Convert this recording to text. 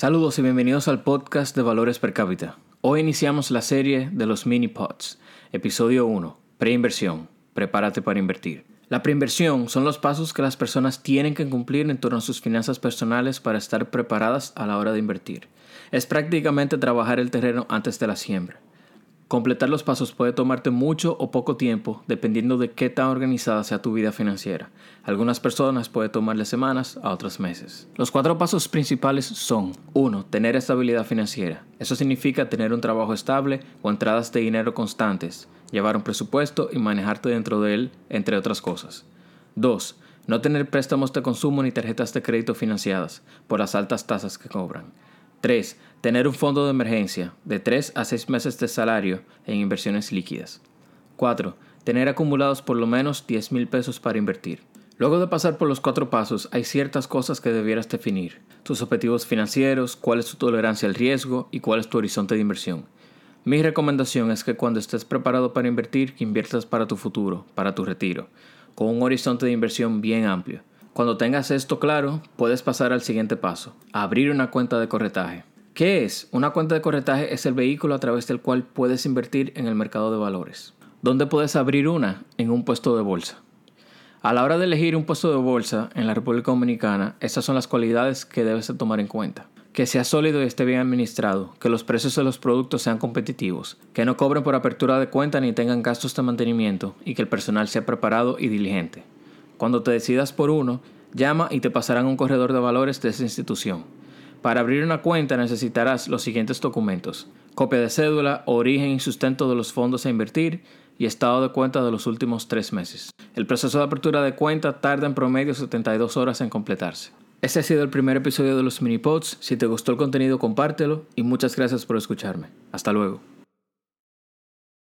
Saludos y bienvenidos al podcast de Valores Per cápita. Hoy iniciamos la serie de los mini pods, episodio 1, preinversión, prepárate para invertir. La preinversión son los pasos que las personas tienen que cumplir en torno a sus finanzas personales para estar preparadas a la hora de invertir. Es prácticamente trabajar el terreno antes de la siembra. Completar los pasos puede tomarte mucho o poco tiempo dependiendo de qué tan organizada sea tu vida financiera. Algunas personas puede tomarle semanas, a otras meses. Los cuatro pasos principales son 1. Tener estabilidad financiera. Eso significa tener un trabajo estable o entradas de dinero constantes, llevar un presupuesto y manejarte dentro de él, entre otras cosas. 2. No tener préstamos de consumo ni tarjetas de crédito financiadas por las altas tasas que cobran. 3. Tener un fondo de emergencia de 3 a 6 meses de salario en inversiones líquidas. 4. Tener acumulados por lo menos 10 mil pesos para invertir. Luego de pasar por los cuatro pasos, hay ciertas cosas que debieras definir. Tus objetivos financieros, cuál es tu tolerancia al riesgo y cuál es tu horizonte de inversión. Mi recomendación es que cuando estés preparado para invertir, inviertas para tu futuro, para tu retiro, con un horizonte de inversión bien amplio. Cuando tengas esto claro, puedes pasar al siguiente paso, abrir una cuenta de corretaje. ¿Qué es? Una cuenta de corretaje es el vehículo a través del cual puedes invertir en el mercado de valores. ¿Dónde puedes abrir una? En un puesto de bolsa. A la hora de elegir un puesto de bolsa en la República Dominicana, estas son las cualidades que debes tomar en cuenta. Que sea sólido y esté bien administrado, que los precios de los productos sean competitivos, que no cobren por apertura de cuenta ni tengan gastos de mantenimiento y que el personal sea preparado y diligente. Cuando te decidas por uno, llama y te pasarán un corredor de valores de esa institución. Para abrir una cuenta necesitarás los siguientes documentos. Copia de cédula, origen y sustento de los fondos a invertir y estado de cuenta de los últimos tres meses. El proceso de apertura de cuenta tarda en promedio 72 horas en completarse. Este ha sido el primer episodio de los mini pods. Si te gustó el contenido, compártelo y muchas gracias por escucharme. Hasta luego.